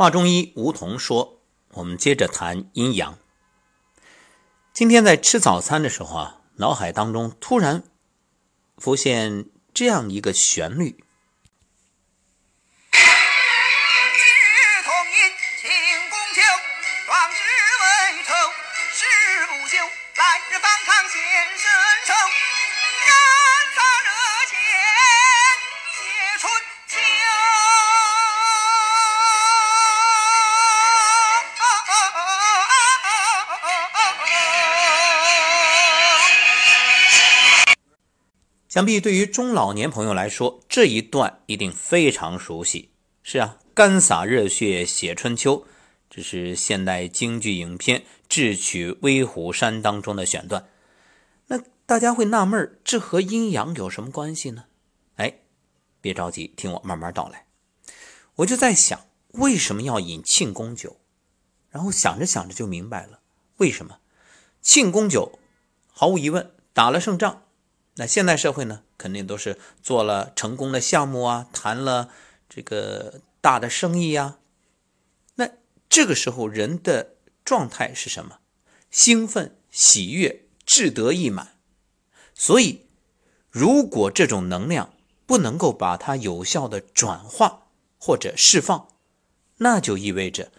华中医吴桐说：“我们接着谈阴阳。今天在吃早餐的时候啊，脑海当中突然浮现这样一个旋律。”想必对于中老年朋友来说，这一段一定非常熟悉。是啊，干洒热血写春秋，这是现代京剧影片《智取威虎山》当中的选段。那大家会纳闷这和阴阳有什么关系呢？哎，别着急，听我慢慢道来。我就在想，为什么要饮庆功酒？然后想着想着就明白了，为什么庆功酒？毫无疑问，打了胜仗。那现代社会呢，肯定都是做了成功的项目啊，谈了这个大的生意呀。那这个时候人的状态是什么？兴奋、喜悦、志得意满。所以，如果这种能量不能够把它有效的转化或者释放，那就意味着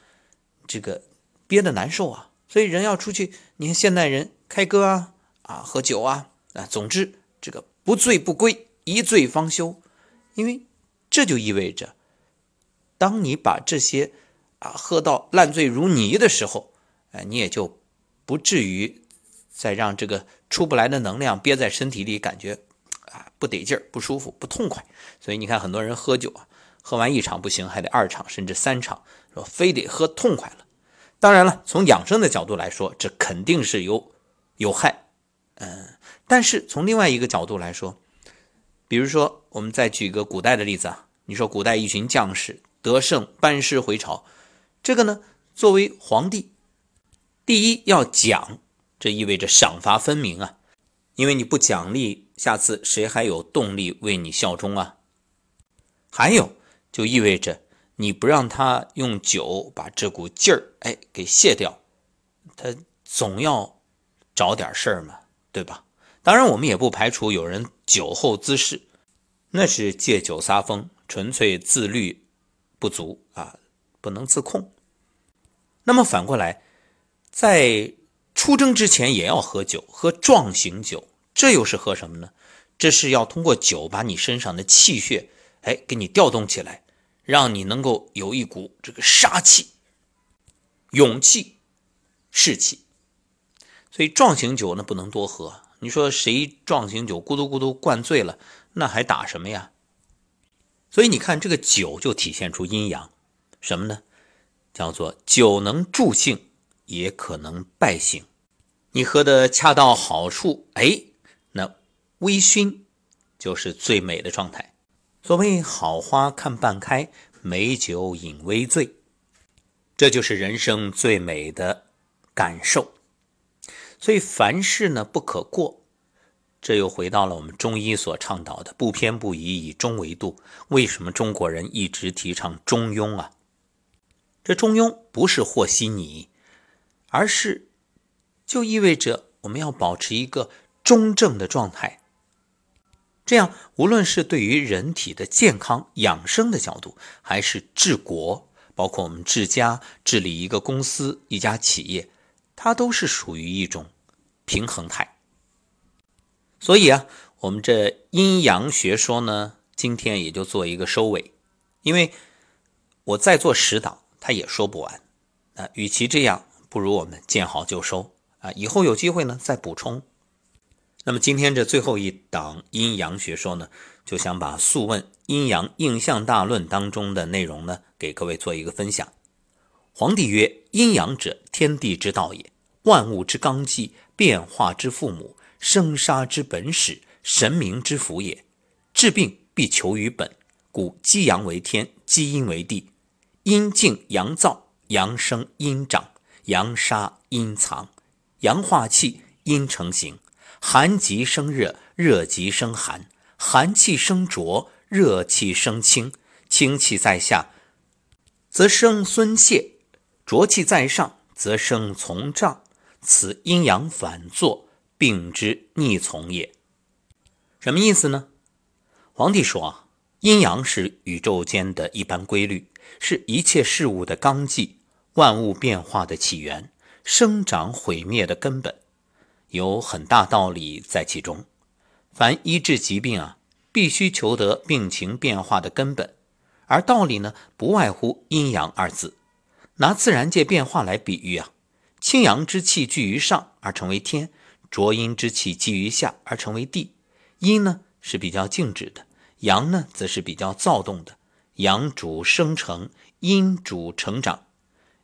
这个憋得难受啊。所以人要出去，你看现代人开歌啊，啊喝酒啊，啊总之。这个不醉不归，一醉方休，因为这就意味着，当你把这些啊喝到烂醉如泥的时候，哎，你也就不至于再让这个出不来的能量憋在身体里，感觉啊不得劲儿、不舒服、不痛快。所以你看，很多人喝酒啊，喝完一场不行，还得二场甚至三场，说非得喝痛快了。当然了，从养生的角度来说，这肯定是有有害，嗯。但是从另外一个角度来说，比如说，我们再举一个古代的例子啊，你说古代一群将士得胜班师回朝，这个呢，作为皇帝，第一要奖，这意味着赏罚分明啊，因为你不奖励，下次谁还有动力为你效忠啊？还有，就意味着你不让他用酒把这股劲儿哎给卸掉，他总要找点事儿嘛，对吧？当然，我们也不排除有人酒后滋事，那是借酒撒疯，纯粹自律不足啊，不能自控。那么反过来，在出征之前也要喝酒，喝壮行酒，这又是喝什么呢？这是要通过酒把你身上的气血，哎，给你调动起来，让你能够有一股这个杀气、勇气、士气。所以壮行酒呢，不能多喝。你说谁壮行酒咕嘟咕嘟灌醉了，那还打什么呀？所以你看这个酒就体现出阴阳，什么呢？叫做酒能助兴，也可能败兴。你喝的恰到好处，哎，那微醺就是最美的状态。所谓好花看半开，美酒饮微醉，这就是人生最美的感受。所以凡事呢不可过，这又回到了我们中医所倡导的不偏不倚，以中为度。为什么中国人一直提倡中庸啊？这中庸不是和稀泥，而是就意味着我们要保持一个中正的状态。这样，无论是对于人体的健康养生的角度，还是治国，包括我们治家、治理一个公司、一家企业。它都是属于一种平衡态，所以啊，我们这阴阳学说呢，今天也就做一个收尾，因为我再做十档，它也说不完啊。与其这样，不如我们见好就收啊，以后有机会呢再补充。那么今天这最后一档阴阳学说呢，就想把《素问·阴阳应象大论》当中的内容呢，给各位做一个分享。皇帝曰：“阴阳者，天地之道也，万物之纲纪，变化之父母，生杀之本始，神明之福也。治病必求于本，故积阳为天，积阴为地。阴静阳燥，阳生阴长，阳杀阴藏，阳化气，阴成形。寒极生热，热极生寒，寒气生浊，热气生清，清气在下。”则生孙泄；浊气在上，则生从胀。此阴阳反作，病之逆从也。什么意思呢？皇帝说啊，阴阳是宇宙间的一般规律，是一切事物的纲纪，万物变化的起源，生长毁灭的根本，有很大道理在其中。凡医治疾病啊，必须求得病情变化的根本，而道理呢，不外乎阴阳二字。拿自然界变化来比喻啊。清阳之气聚于上而成为天，浊阴之气积于下而成为地。阴呢是比较静止的，阳呢则是比较躁动的。阳主生成，阴主成长。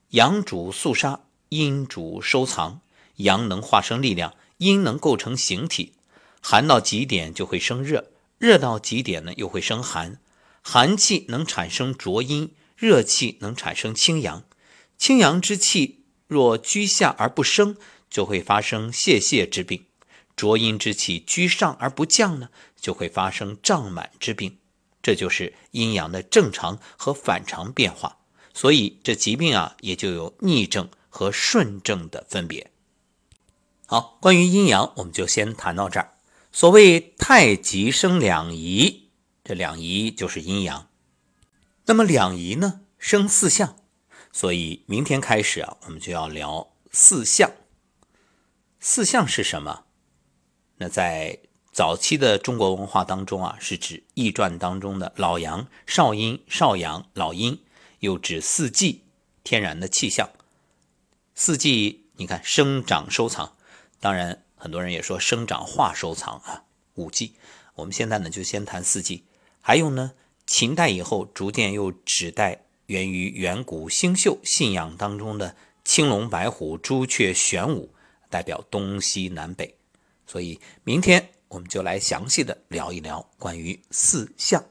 阳主肃杀，阴主收藏。阳能化生力量，阴能构成形体。寒到极点就会生热，热到极点呢又会生寒。寒气能产生浊阴，热气能产生清阳。清阳之气。若居下而不升，就会发生泄泻之病；浊阴之气居上而不降呢，就会发生胀满之病。这就是阴阳的正常和反常变化。所以这疾病啊，也就有逆症和顺症的分别。好，关于阴阳，我们就先谈到这儿。所谓太极生两仪，这两仪就是阴阳。那么两仪呢，生四象。所以明天开始啊，我们就要聊四象。四象是什么？那在早期的中国文化当中啊，是指易传当中的老阳、少阴、少阳、老阴，又指四季天然的气象。四季，你看生长收藏，当然很多人也说生长化收藏啊，五季。我们现在呢就先谈四季。还有呢，秦代以后逐渐又指代。源于远古星宿信仰当中的青龙、白虎、朱雀、玄武，代表东西南北。所以明天我们就来详细的聊一聊关于四象。